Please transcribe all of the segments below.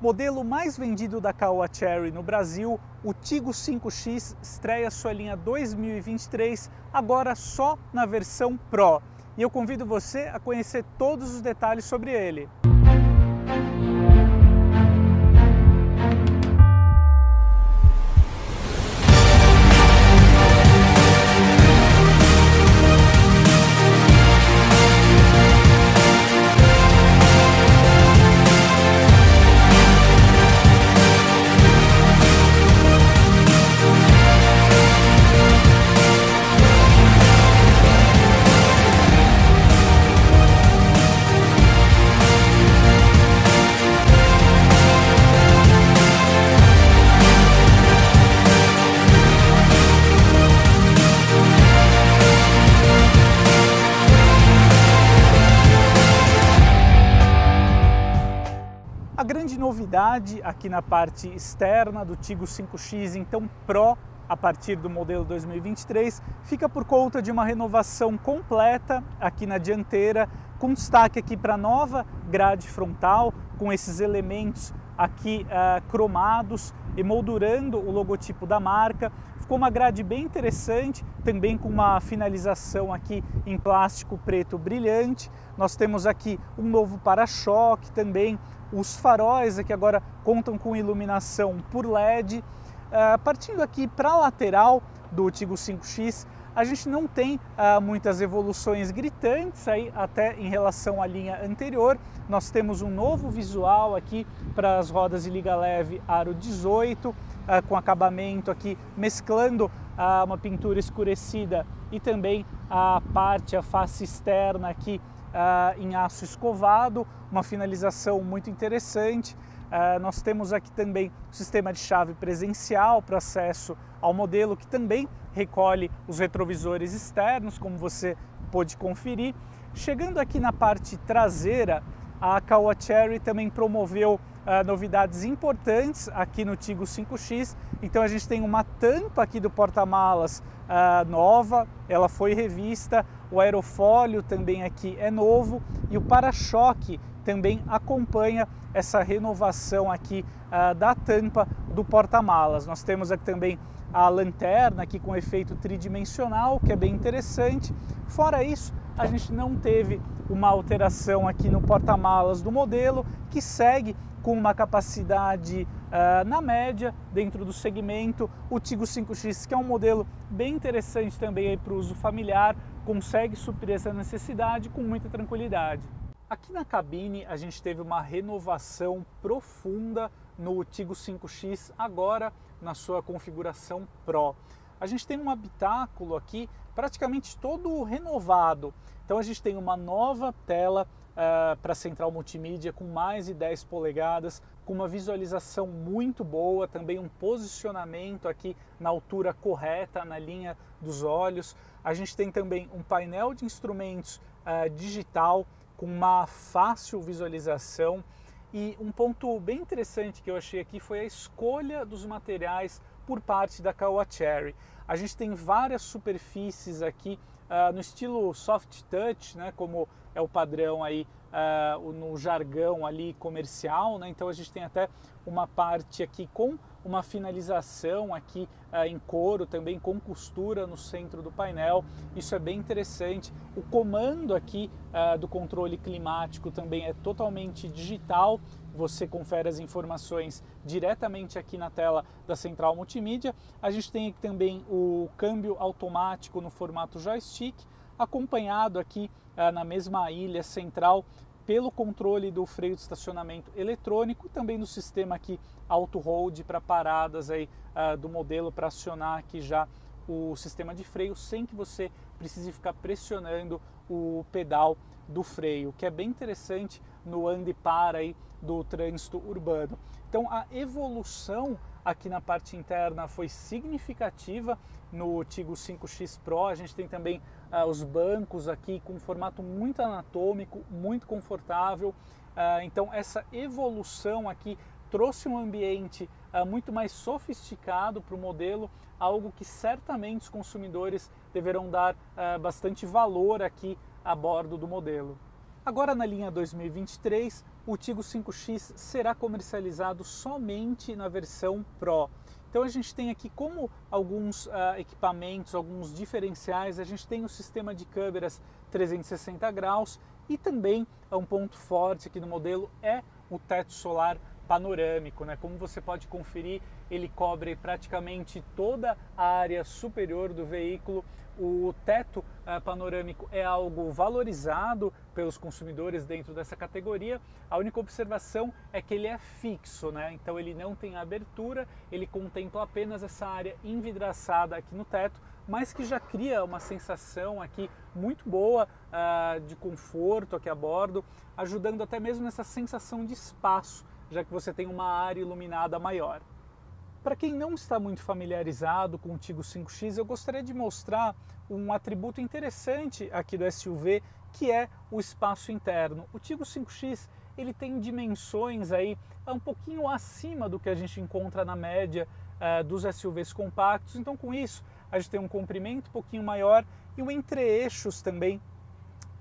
Modelo mais vendido da Caoa Cherry no Brasil, o Tigo 5X estreia sua linha 2023 agora só na versão Pro. E eu convido você a conhecer todos os detalhes sobre ele. Novidade aqui na parte externa do Tigo 5X, então Pro, a partir do modelo 2023, fica por conta de uma renovação completa aqui na dianteira, com destaque aqui para a nova grade frontal, com esses elementos aqui uh, cromados, emoldurando o logotipo da marca. Ficou uma grade bem interessante, também com uma finalização aqui em plástico preto brilhante. Nós temos aqui um novo para-choque também, os faróis aqui agora contam com iluminação por LED. Uh, partindo aqui para a lateral do Tigo 5X, a gente não tem uh, muitas evoluções gritantes aí até em relação à linha anterior. Nós temos um novo visual aqui para as rodas de liga leve aro 18, uh, ah, com acabamento aqui mesclando uh, uma pintura escurecida e também a parte, a face externa aqui uh, em aço escovado, uma finalização muito interessante. Uh, nós temos aqui também o sistema de chave presencial para acesso ao modelo, que também recolhe os retrovisores externos, como você pode conferir. Chegando aqui na parte traseira, a Caoa Cherry também promoveu uh, novidades importantes aqui no Tigo 5X. Então a gente tem uma tampa aqui do porta-malas uh, nova, ela foi revista, o aerofólio também aqui é novo e o para-choque também acompanha essa renovação aqui uh, da tampa do porta-malas. Nós temos aqui também a lanterna aqui com efeito tridimensional, que é bem interessante. Fora isso, a gente não teve uma alteração aqui no porta-malas do modelo, que segue com uma capacidade uh, na média dentro do segmento. O Tigo 5X, que é um modelo bem interessante também para o uso familiar, consegue suprir essa necessidade com muita tranquilidade. Aqui na cabine a gente teve uma renovação profunda no Tigo 5X, agora na sua configuração Pro. A gente tem um habitáculo aqui praticamente todo renovado. Então a gente tem uma nova tela uh, para central multimídia com mais de 10 polegadas, com uma visualização muito boa, também um posicionamento aqui na altura correta, na linha dos olhos. A gente tem também um painel de instrumentos uh, digital com uma fácil visualização. E um ponto bem interessante que eu achei aqui foi a escolha dos materiais por parte da Caoa Cherry. A gente tem várias superfícies aqui uh, no estilo soft touch, né, como é o padrão aí uh, no jargão ali comercial, né? Então a gente tem até uma parte aqui com uma finalização aqui uh, em couro, também com costura no centro do painel. Isso é bem interessante. O comando aqui uh, do controle climático também é totalmente digital. Você confere as informações diretamente aqui na tela da central multimídia. A gente tem aqui também o câmbio automático no formato joystick acompanhado aqui ah, na mesma ilha central pelo controle do freio de estacionamento eletrônico também do sistema aqui auto hold para paradas aí ah, do modelo para acionar aqui já o sistema de freio sem que você precise ficar pressionando o pedal do freio, que é bem interessante no ande para aí do trânsito urbano. Então a evolução aqui na parte interna foi significativa no Tigo 5X Pro. A gente tem também uh, os bancos aqui com um formato muito anatômico, muito confortável. Uh, então essa evolução aqui trouxe um ambiente uh, muito mais sofisticado para o modelo, algo que certamente os consumidores deverão dar bastante valor aqui a bordo do modelo. Agora na linha 2023, o Tigo 5X será comercializado somente na versão Pro. Então a gente tem aqui como alguns uh, equipamentos, alguns diferenciais, a gente tem o sistema de câmeras 360 graus e também um ponto forte aqui no modelo é o teto solar panorâmico, né? Como você pode conferir, ele cobre praticamente toda a área superior do veículo. O teto uh, panorâmico é algo valorizado pelos consumidores dentro dessa categoria. A única observação é que ele é fixo, né? Então ele não tem abertura, ele contempla apenas essa área envidraçada aqui no teto, mas que já cria uma sensação aqui muito boa uh, de conforto aqui a bordo, ajudando até mesmo nessa sensação de espaço já que você tem uma área iluminada maior. Para quem não está muito familiarizado com o Tigo 5X, eu gostaria de mostrar um atributo interessante aqui do SUV, que é o espaço interno. O Tigo 5X ele tem dimensões aí um pouquinho acima do que a gente encontra na média uh, dos SUVs compactos. Então, com isso, a gente tem um comprimento um pouquinho maior e o entre-eixos também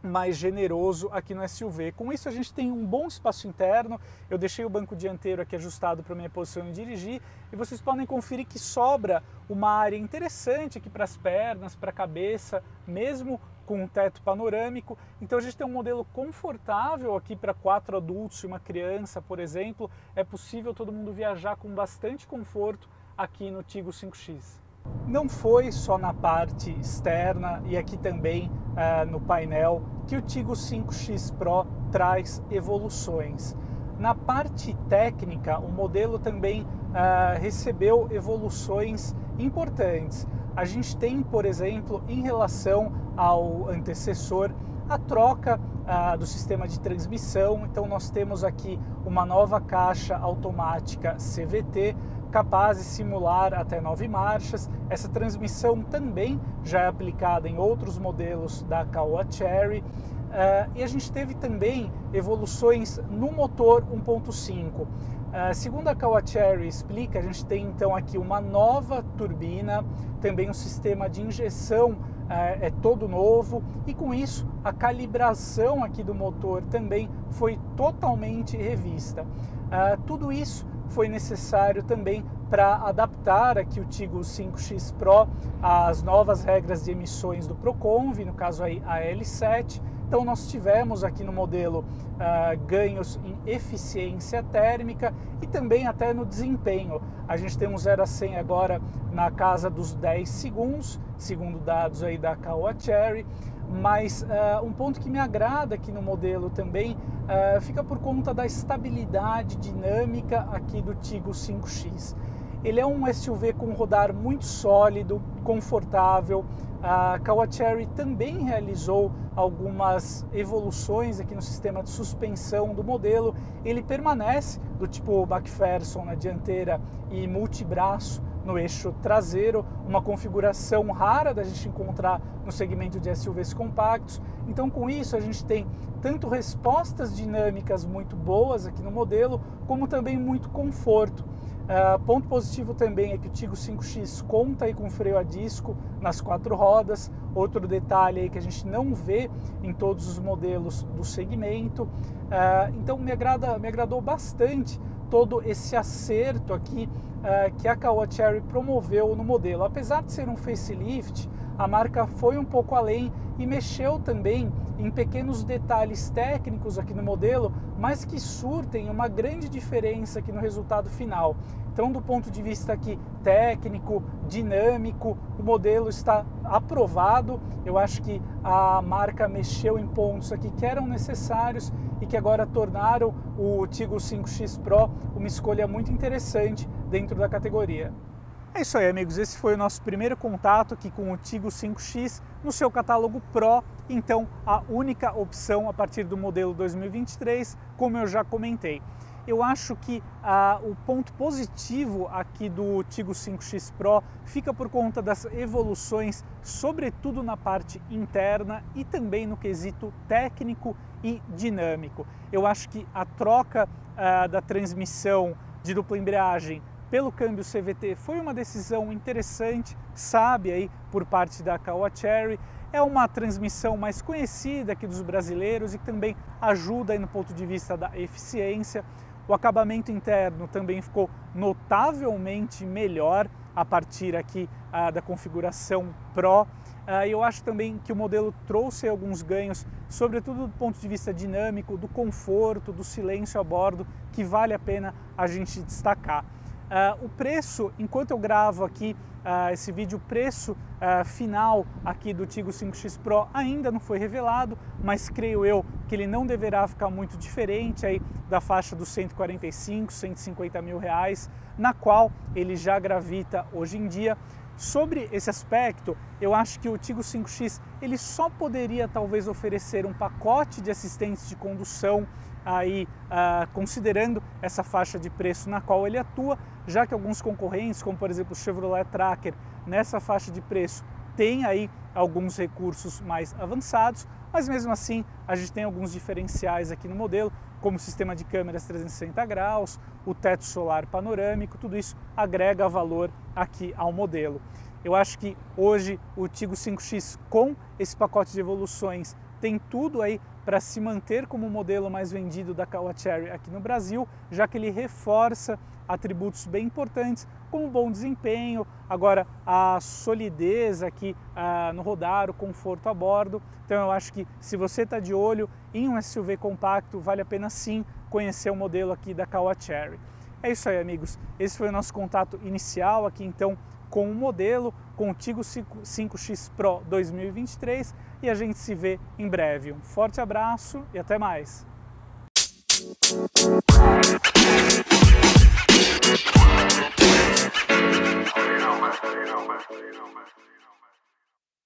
mais generoso aqui no SUV. Com isso a gente tem um bom espaço interno, eu deixei o banco dianteiro aqui ajustado para minha posição de dirigir e vocês podem conferir que sobra uma área interessante aqui para as pernas, para a cabeça, mesmo com um teto panorâmico. Então a gente tem um modelo confortável aqui para quatro adultos e uma criança, por exemplo. É possível todo mundo viajar com bastante conforto aqui no Tigo 5X. Não foi só na parte externa e aqui também uh, no painel que o Tigo 5X Pro traz evoluções. Na parte técnica, o modelo também uh, recebeu evoluções importantes. A gente tem, por exemplo, em relação ao antecessor, a troca uh, do sistema de transmissão. Então, nós temos aqui uma nova caixa automática CVT capaz de simular até nove marchas. Essa transmissão também já é aplicada em outros modelos da Caoa Cherry. Uh, e a gente teve também evoluções no motor 1.5. Uh, segundo a Caoa Cherry explica, a gente tem então aqui uma nova turbina, também um sistema de injeção uh, é todo novo e com isso a calibração aqui do motor também foi totalmente revista. Uh, tudo isso foi necessário também para adaptar aqui o Tigo 5X Pro às novas regras de emissões do Proconv, no caso aí a L7. Então nós tivemos aqui no modelo uh, ganhos em eficiência térmica e também até no desempenho. A gente tem um 0 a 100 agora na casa dos 10 segundos, segundo dados aí da Caoa Cherry. Mas uh, um ponto que me agrada aqui no modelo também uh, fica por conta da estabilidade dinâmica aqui do Tigo 5X. Ele é um SUV com rodar muito sólido, confortável. A Kawachery também realizou algumas evoluções aqui no sistema de suspensão do modelo. Ele permanece do tipo McPherson na dianteira e multibraço no eixo traseiro, uma configuração rara da gente encontrar no segmento de SUVs compactos. Então, com isso, a gente tem tanto respostas dinâmicas muito boas aqui no modelo, como também muito conforto. Uh, ponto positivo também é que o Tigo 5X conta aí com freio a disco nas quatro rodas. Outro detalhe aí que a gente não vê em todos os modelos do segmento. Uh, então me, agrada, me agradou bastante todo esse acerto aqui uh, que a Caoa Cherry promoveu no modelo. Apesar de ser um facelift, a marca foi um pouco além e mexeu também em pequenos detalhes técnicos aqui no modelo, mas que surtem uma grande diferença aqui no resultado final. Então, do ponto de vista aqui técnico, dinâmico, o modelo está aprovado. Eu acho que a marca mexeu em pontos aqui que eram necessários e que agora tornaram o Tigo 5X Pro uma escolha muito interessante dentro da categoria. É isso aí, amigos. Esse foi o nosso primeiro contato aqui com o Tigo 5X no seu catálogo Pro. Então, a única opção a partir do modelo 2023, como eu já comentei. Eu acho que ah, o ponto positivo aqui do Tigo 5X Pro fica por conta das evoluções, sobretudo na parte interna e também no quesito técnico e dinâmico. Eu acho que a troca ah, da transmissão de dupla embreagem pelo câmbio CVT foi uma decisão interessante, sábia aí por parte da Caoa Cherry. é uma transmissão mais conhecida aqui dos brasileiros e que também ajuda aí no ponto de vista da eficiência. O acabamento interno também ficou notavelmente melhor a partir aqui ah, da configuração Pro. Ah, eu acho também que o modelo trouxe alguns ganhos, sobretudo do ponto de vista dinâmico, do conforto, do silêncio a bordo, que vale a pena a gente destacar. Uh, o preço, enquanto eu gravo aqui uh, esse vídeo, o preço uh, final aqui do Tigo 5X Pro ainda não foi revelado, mas creio eu que ele não deverá ficar muito diferente aí da faixa dos 145, 150 mil reais, na qual ele já gravita hoje em dia. Sobre esse aspecto, eu acho que o Tigo 5X ele só poderia talvez oferecer um pacote de assistentes de condução aí uh, considerando essa faixa de preço na qual ele atua, já que alguns concorrentes, como por exemplo o Chevrolet Tracker, nessa faixa de preço tem aí alguns recursos mais avançados, mas mesmo assim a gente tem alguns diferenciais aqui no modelo, como o sistema de câmeras 360 graus, o teto solar panorâmico, tudo isso agrega valor aqui ao modelo. Eu acho que hoje o Tigo 5X com esse pacote de evoluções tem tudo aí para se manter como o modelo mais vendido da Caoa Cherry aqui no Brasil, já que ele reforça atributos bem importantes, como bom desempenho, agora a solidez aqui ah, no rodar, o conforto a bordo. Então eu acho que se você está de olho em um SUV compacto, vale a pena sim conhecer o modelo aqui da Caoa Cherry. É isso aí, amigos. Esse foi o nosso contato inicial aqui, então, com o modelo, com o Tigo 5X Pro 2023 e a gente se vê em breve. Um forte abraço e até mais! you.